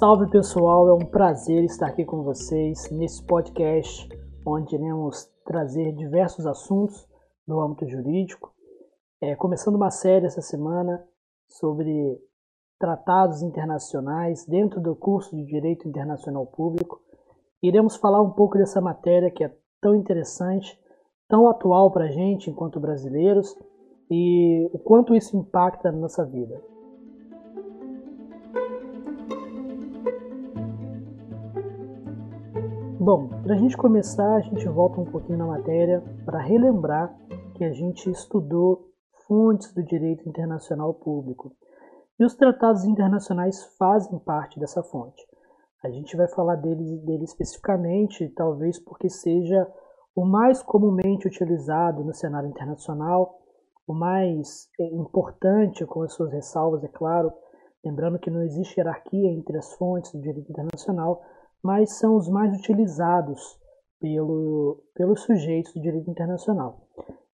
Salve pessoal, é um prazer estar aqui com vocês nesse podcast onde iremos trazer diversos assuntos no âmbito jurídico. É, começando uma série essa semana sobre tratados internacionais dentro do curso de Direito Internacional Público. Iremos falar um pouco dessa matéria que é tão interessante, tão atual para a gente enquanto brasileiros e o quanto isso impacta na nossa vida. Bom, para a gente começar, a gente volta um pouquinho na matéria para relembrar que a gente estudou fontes do direito internacional público. E os tratados internacionais fazem parte dessa fonte. A gente vai falar dele, dele especificamente, talvez porque seja o mais comumente utilizado no cenário internacional, o mais é, importante, com as suas ressalvas, é claro, lembrando que não existe hierarquia entre as fontes do direito internacional, mas são os mais utilizados pelo, pelos sujeitos do direito internacional.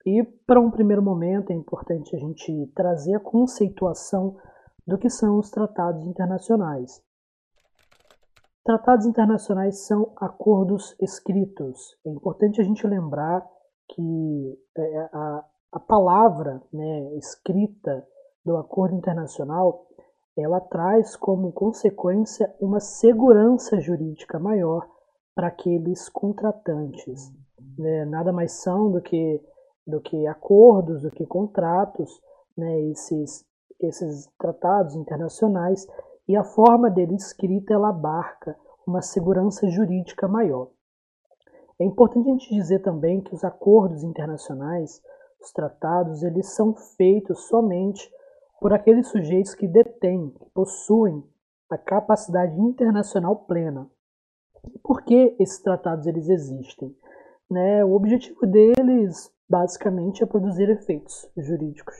E, para um primeiro momento, é importante a gente trazer a conceituação do que são os tratados internacionais. Tratados internacionais são acordos escritos. É importante a gente lembrar que é, a, a palavra né, escrita do acordo internacional ela traz como consequência uma segurança jurídica maior para aqueles contratantes. Né? Nada mais são do que, do que acordos, do que contratos, né? esses, esses tratados internacionais, e a forma dele escrita ela abarca uma segurança jurídica maior. É importante a gente dizer também que os acordos internacionais, os tratados, eles são feitos somente por aqueles sujeitos que detêm, que possuem a capacidade internacional plena. Por que esses tratados eles existem? Né, o objetivo deles, basicamente, é produzir efeitos jurídicos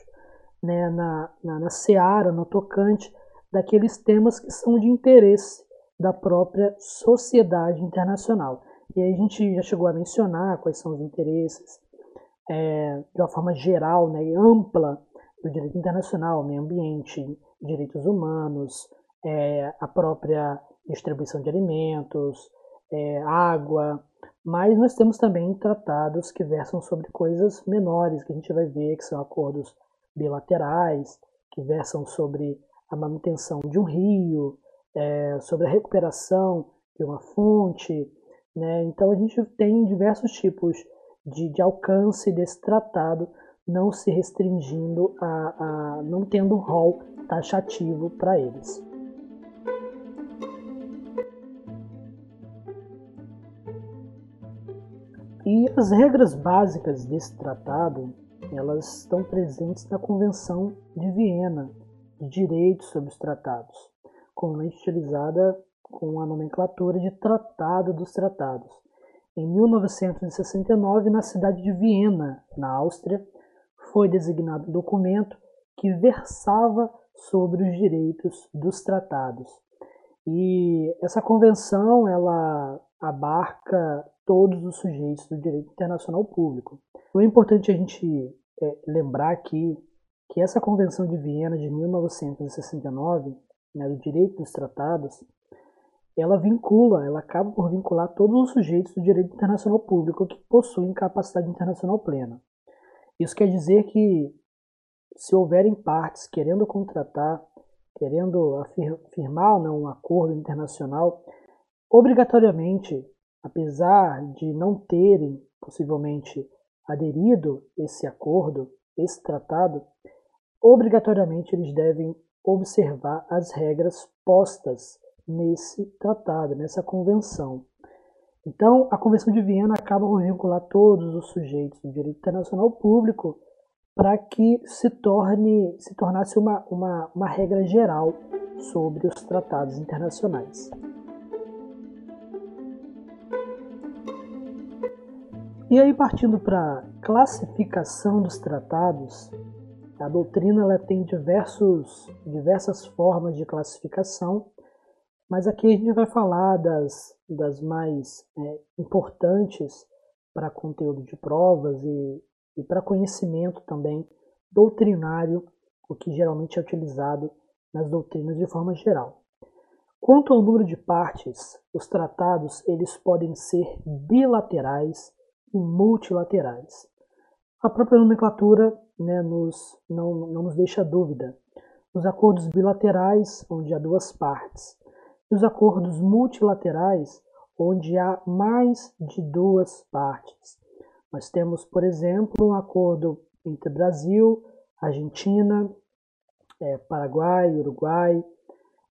né, na, na, na seara, no tocante daqueles temas que são de interesse da própria sociedade internacional. E aí a gente já chegou a mencionar quais são os interesses, é, de uma forma geral né, e ampla, do direito internacional, meio ambiente, direitos humanos, é, a própria distribuição de alimentos, é, água, mas nós temos também tratados que versam sobre coisas menores, que a gente vai ver que são acordos bilaterais, que versam sobre a manutenção de um rio, é, sobre a recuperação de uma fonte. Né? Então a gente tem diversos tipos de, de alcance desse tratado não se restringindo a, a não tendo um rol taxativo para eles. E as regras básicas desse tratado, elas estão presentes na Convenção de Viena de Direitos sobre os Tratados, comumente utilizada com a nomenclatura de Tratado dos Tratados. Em 1969, na cidade de Viena, na Áustria, foi designado um documento que versava sobre os direitos dos tratados. E essa convenção ela abarca todos os sujeitos do direito internacional público. Então, é importante a gente é, lembrar aqui que essa Convenção de Viena de 1969, né, do direito dos tratados, ela vincula, ela acaba por vincular todos os sujeitos do direito internacional público que possuem capacidade internacional plena. Isso quer dizer que se houverem partes querendo contratar, querendo firmar um acordo internacional, obrigatoriamente, apesar de não terem possivelmente aderido esse acordo, esse tratado, obrigatoriamente eles devem observar as regras postas nesse tratado, nessa convenção. Então, a Convenção de Viena acaba por vincular todos os sujeitos do direito internacional público para que se torne se tornasse uma, uma, uma regra geral sobre os tratados internacionais. E aí, partindo para classificação dos tratados, a doutrina ela tem diversos, diversas formas de classificação mas aqui a gente vai falar das, das mais é, importantes para conteúdo de provas e, e para conhecimento também doutrinário, o que geralmente é utilizado nas doutrinas de forma geral. Quanto ao número de partes, os tratados eles podem ser bilaterais e multilaterais. A própria nomenclatura né, nos, não, não nos deixa dúvida. Os acordos bilaterais, onde há duas partes, os acordos multilaterais, onde há mais de duas partes. Nós temos, por exemplo, um acordo entre Brasil, Argentina, é, Paraguai, Uruguai,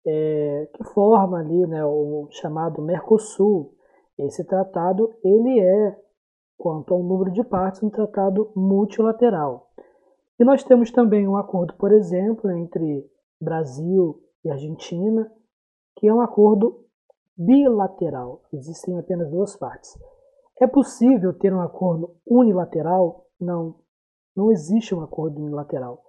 é, que forma ali né, o chamado Mercosul. Esse tratado ele é, quanto ao número de partes, um tratado multilateral. E nós temos também um acordo, por exemplo, entre Brasil e Argentina, que é um acordo bilateral. Existem apenas duas partes. É possível ter um acordo unilateral? Não, não existe um acordo unilateral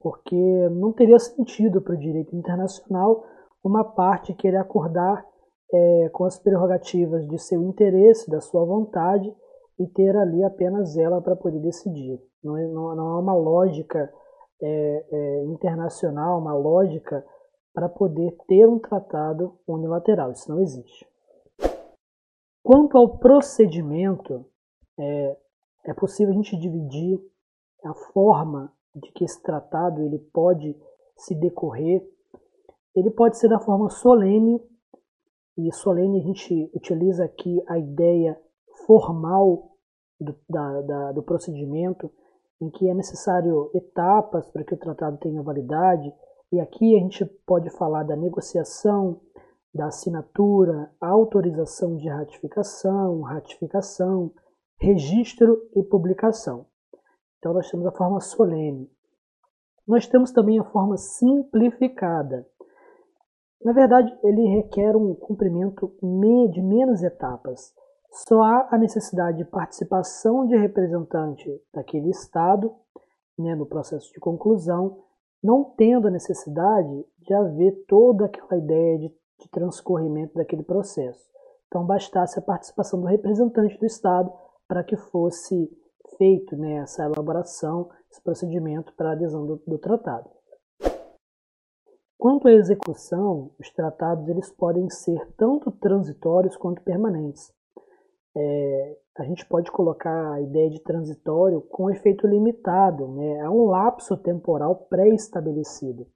porque não teria sentido para o direito internacional uma parte querer acordar é, com as prerrogativas de seu interesse, da sua vontade, e ter ali apenas ela para poder decidir. Não, é, não, não há uma lógica é, é, internacional, uma lógica para poder ter um tratado unilateral. Isso não existe. Quanto ao procedimento, é, é possível a gente dividir a forma de que esse tratado ele pode se decorrer, ele pode ser da forma solene, e solene a gente utiliza aqui a ideia formal do, da, da, do procedimento, em que é necessário etapas para que o tratado tenha validade, e aqui a gente pode falar da negociação, da assinatura, autorização de ratificação, ratificação, registro e publicação. Então nós temos a forma solene. Nós temos também a forma simplificada. Na verdade, ele requer um cumprimento de menos etapas. Só há a necessidade de participação de representante daquele Estado né, no processo de conclusão, não tendo a necessidade de haver toda aquela ideia de, de transcorrimento daquele processo. Então, bastasse a participação do representante do Estado para que fosse feito né, essa elaboração, esse procedimento para a adesão do, do tratado. Quanto à execução, os tratados eles podem ser tanto transitórios quanto permanentes. É, a gente pode colocar a ideia de transitório com efeito limitado, né? é um lapso temporal pré-estabelecido.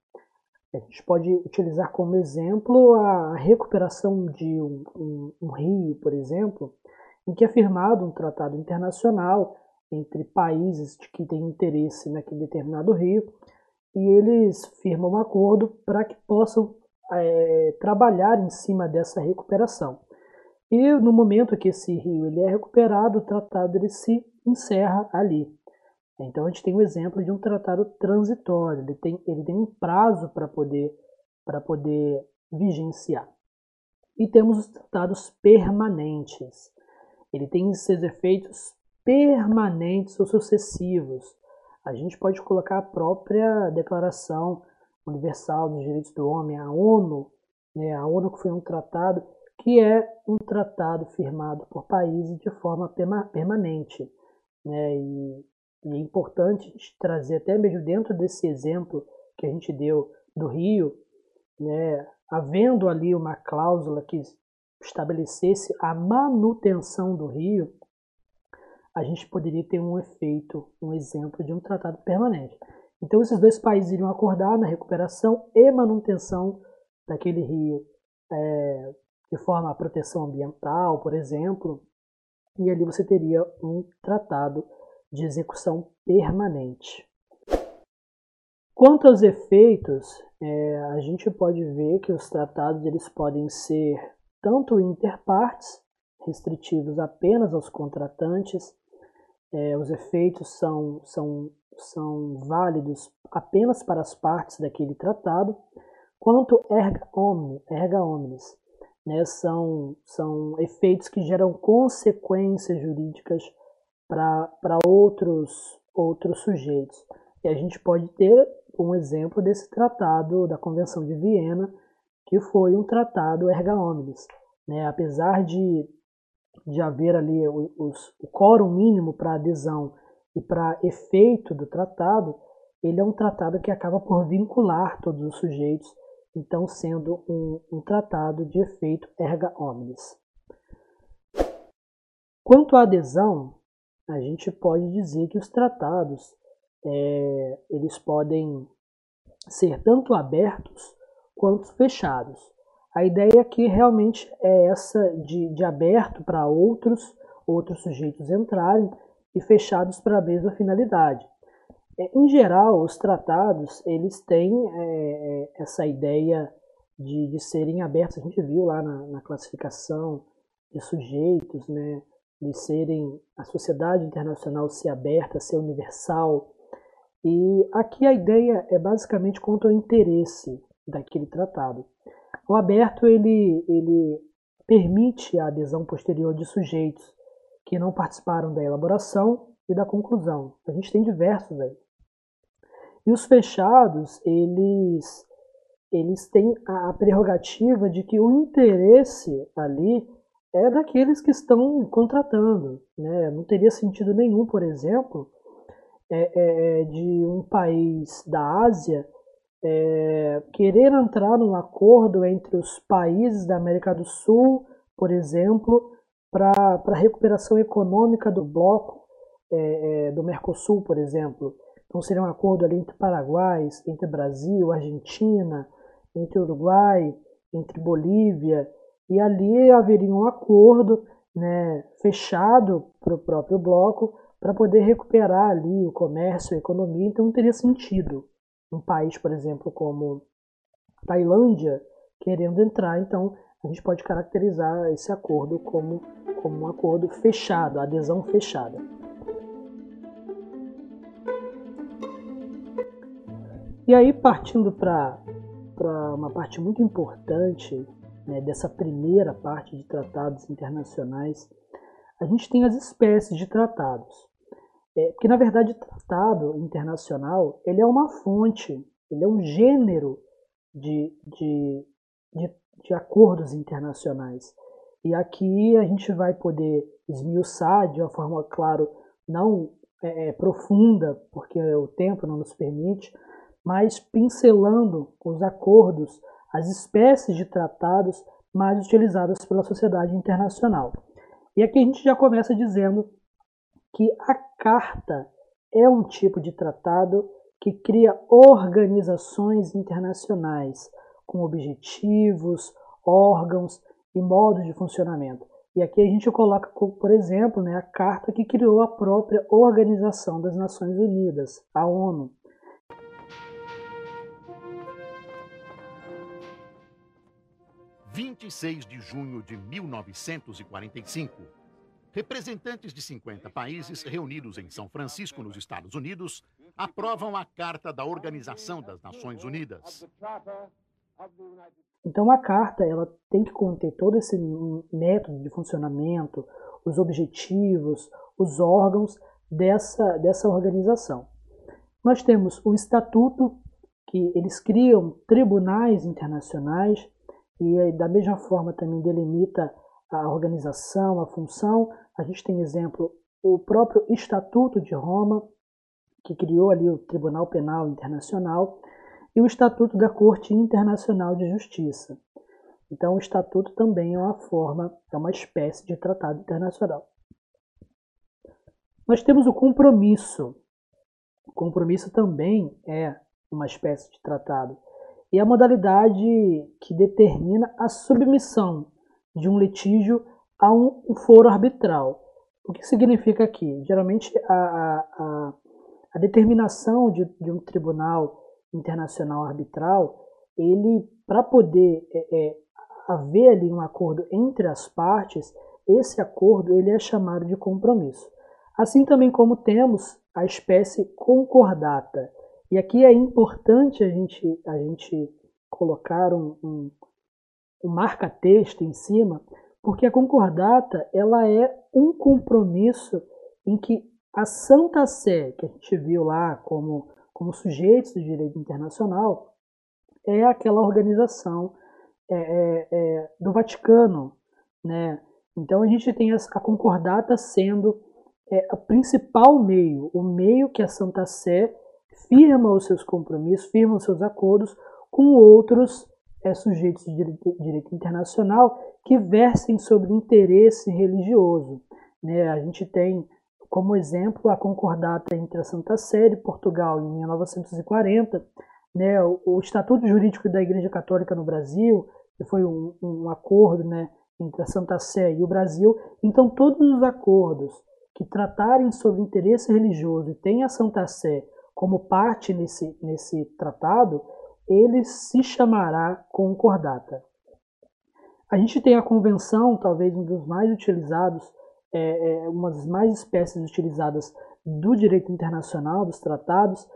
A gente pode utilizar como exemplo a recuperação de um, um, um rio, por exemplo, em que é firmado um tratado internacional entre países que têm interesse naquele determinado rio e eles firmam um acordo para que possam é, trabalhar em cima dessa recuperação. E no momento que esse rio ele é recuperado, o tratado ele se encerra ali. Então a gente tem um exemplo de um tratado transitório, ele tem, ele tem um prazo para poder, para poder vigenciar. E temos os tratados permanentes. Ele tem seus efeitos permanentes ou sucessivos. A gente pode colocar a própria Declaração Universal dos Direitos do Homem, a ONU, né, a ONU que foi um tratado que é um tratado firmado por países de forma permanente. Né, e, e é importante trazer até mesmo dentro desse exemplo que a gente deu do Rio, né, havendo ali uma cláusula que estabelecesse a manutenção do Rio, a gente poderia ter um efeito, um exemplo de um tratado permanente. Então, esses dois países iriam acordar na recuperação e manutenção daquele rio é, de forma à proteção ambiental, por exemplo, e ali você teria um tratado de execução permanente. Quanto aos efeitos, é, a gente pode ver que os tratados eles podem ser tanto interpartes, restritivos apenas aos contratantes, é, os efeitos são, são, são válidos apenas para as partes daquele tratado, quanto erga, omni, erga omnes. Né, são, são efeitos que geram consequências jurídicas para outros, outros sujeitos. E a gente pode ter um exemplo desse tratado da Convenção de Viena, que foi um tratado erga omnes. Né? Apesar de de haver ali os, o quórum mínimo para adesão e para efeito do tratado, ele é um tratado que acaba por vincular todos os sujeitos então sendo um, um tratado de efeito erga omnes. Quanto à adesão, a gente pode dizer que os tratados é, eles podem ser tanto abertos quanto fechados. A ideia aqui realmente é essa de, de aberto para outros, outros sujeitos entrarem e fechados para a mesma finalidade. É, em geral, os tratados eles têm é, é, essa ideia de, de serem abertos. A gente viu lá na, na classificação de sujeitos, né, de serem a sociedade internacional ser aberta, ser universal. E aqui a ideia é basicamente quanto ao interesse daquele tratado. O aberto ele, ele permite a adesão posterior de sujeitos que não participaram da elaboração e da conclusão. A gente tem diversos aí. E os fechados, eles, eles têm a prerrogativa de que o interesse ali é daqueles que estão contratando. Né? Não teria sentido nenhum, por exemplo, é, é, é de um país da Ásia é, querer entrar num acordo entre os países da América do Sul, por exemplo, para a recuperação econômica do bloco é, é, do Mercosul, por exemplo. Então seria um acordo ali entre Paraguai, entre Brasil, Argentina, entre Uruguai, entre Bolívia, e ali haveria um acordo né, fechado para o próprio bloco para poder recuperar ali o comércio, a economia, então não teria sentido um país, por exemplo, como Tailândia, querendo entrar, então a gente pode caracterizar esse acordo como, como um acordo fechado, adesão fechada. E aí, partindo para uma parte muito importante né, dessa primeira parte de tratados internacionais, a gente tem as espécies de tratados. É, porque, na verdade, tratado internacional ele é uma fonte, ele é um gênero de, de, de, de acordos internacionais. E aqui a gente vai poder esmiuçar de uma forma, claro, não é, é profunda, porque o tempo não nos permite, mas pincelando os acordos, as espécies de tratados mais utilizadas pela sociedade internacional. E aqui a gente já começa dizendo que a carta é um tipo de tratado que cria organizações internacionais com objetivos, órgãos e modos de funcionamento. E aqui a gente coloca, por exemplo, né, a carta que criou a própria Organização das Nações Unidas, a ONU. 26 de junho de 1945. Representantes de 50 países reunidos em São Francisco, nos Estados Unidos, aprovam a Carta da Organização das Nações Unidas. Então a carta ela tem que conter todo esse método de funcionamento, os objetivos, os órgãos dessa, dessa organização. Nós temos o estatuto, que eles criam tribunais internacionais e da mesma forma também delimita a organização, a função. A gente tem exemplo o próprio Estatuto de Roma, que criou ali o Tribunal Penal Internacional, e o Estatuto da Corte Internacional de Justiça. Então, o Estatuto também é uma forma, é uma espécie de tratado internacional. Nós temos o compromisso. O compromisso também é uma espécie de tratado e a modalidade que determina a submissão de um litígio a um foro arbitral. O que significa aqui? Geralmente, a, a, a determinação de, de, um tribunal internacional arbitral, ele, para poder é, é, haver ali um acordo entre as partes, esse acordo ele é chamado de compromisso. Assim também como temos a espécie concordata, e aqui é importante a gente, a gente colocar um, um, um marca-texto em cima, porque a concordata ela é um compromisso em que a Santa Sé, que a gente viu lá como, como sujeitos do direito internacional, é aquela organização é, é, é, do Vaticano. Né? Então a gente tem a, a concordata sendo é, o principal meio, o meio que a Santa Sé firma os seus compromissos, firma os seus acordos com outros é, sujeitos de direito, internacional que versem sobre interesse religioso. Né? A gente tem como exemplo a concordata entre a Santa Sé e Portugal em 1940, né? o, o Estatuto Jurídico da Igreja Católica no Brasil, que foi um, um acordo né, entre a Santa Sé e o Brasil. Então, todos os acordos que tratarem sobre interesse religioso e tenham a Santa Sé como parte nesse, nesse tratado, ele se chamará concordata. A gente tem a convenção, talvez um dos mais utilizados, é, é, uma das mais espécies utilizadas do direito internacional, dos tratados.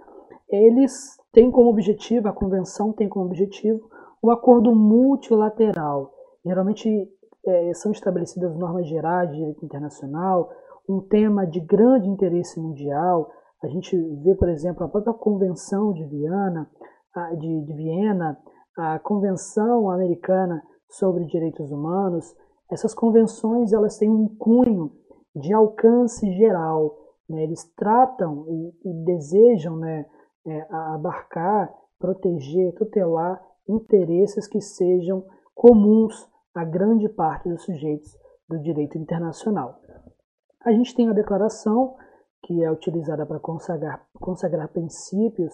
Eles têm como objetivo, a convenção tem como objetivo, o acordo multilateral. Geralmente é, são estabelecidas normas gerais de direito internacional, um tema de grande interesse mundial. A gente vê, por exemplo, a própria Convenção de Viena, de, de Viena, a Convenção Americana sobre Direitos Humanos. Essas convenções elas têm um cunho de alcance geral. Né? Eles tratam e, e desejam né, é, abarcar, proteger, tutelar interesses que sejam comuns a grande parte dos sujeitos do direito internacional. A gente tem a declaração, que é utilizada para consagrar, consagrar princípios,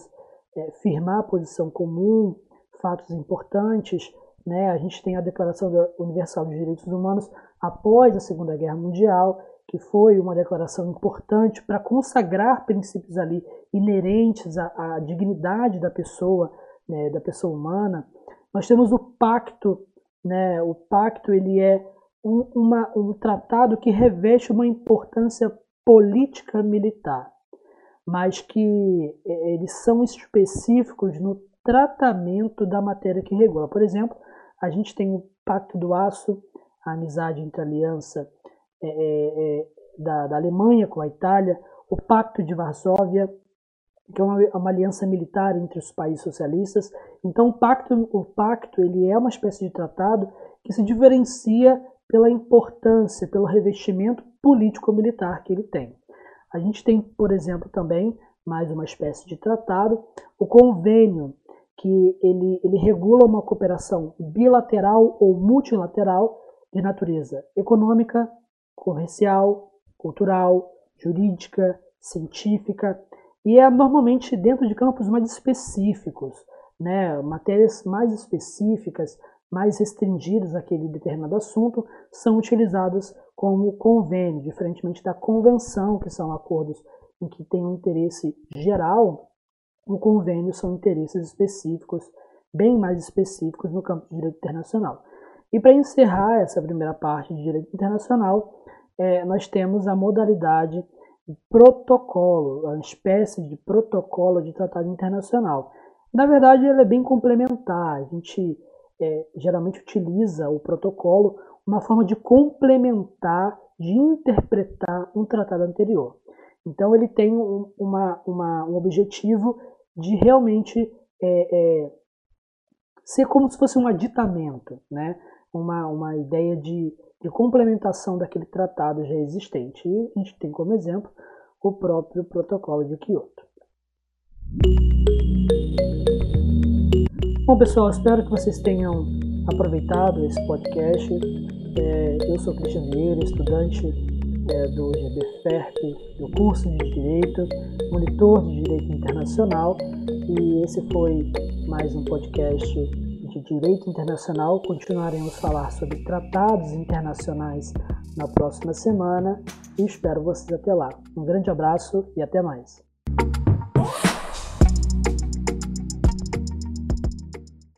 é, firmar posição comum, fatos importantes. Né? A gente tem a Declaração Universal dos Direitos Humanos após a Segunda Guerra Mundial, que foi uma declaração importante para consagrar princípios ali inerentes à, à dignidade da pessoa, né, da pessoa humana. Nós temos o pacto né? O pacto ele é um, uma, um tratado que reveste uma importância política militar, mas que é, eles são específicos no tratamento da matéria que regula. Por exemplo, a gente tem o Pacto do Aço, a amizade entre a aliança é, é, é da, da Alemanha com a Itália, o Pacto de Varsóvia, que é uma, uma, aliança militar entre os países socialistas. Então, o pacto, o pacto ele é uma espécie de tratado que se diferencia pela importância, pelo revestimento político-militar que ele tem. A gente tem, por exemplo, também mais uma espécie de tratado, o convênio, que ele, ele regula uma cooperação bilateral ou multilateral de natureza econômica, comercial, cultural, jurídica, científica, e é normalmente dentro de campos mais específicos, né? matérias mais específicas, mais restringidas àquele determinado assunto, são utilizadas como convênio, diferentemente da convenção, que são acordos em que tem um interesse geral, o convênio são interesses específicos, bem mais específicos no campo de direito internacional. E para encerrar essa primeira parte de direito internacional, é, nós temos a modalidade protocolo, uma espécie de protocolo de tratado internacional. Na verdade, ele é bem complementar. A gente é, geralmente utiliza o protocolo uma forma de complementar, de interpretar um tratado anterior. Então, ele tem um, uma, uma, um objetivo de realmente é, é, ser como se fosse um aditamento, né? uma, uma ideia de de complementação daquele tratado já existente. E a gente tem como exemplo o próprio Protocolo de Kyoto. Bom, pessoal, espero que vocês tenham aproveitado esse podcast. É, eu sou Cristian Vieira, estudante é, do GBFERP, do curso de Direito, monitor de Direito Internacional, e esse foi mais um podcast de Direito Internacional. Continuaremos a falar sobre tratados internacionais na próxima semana e espero vocês até lá. Um grande abraço e até mais.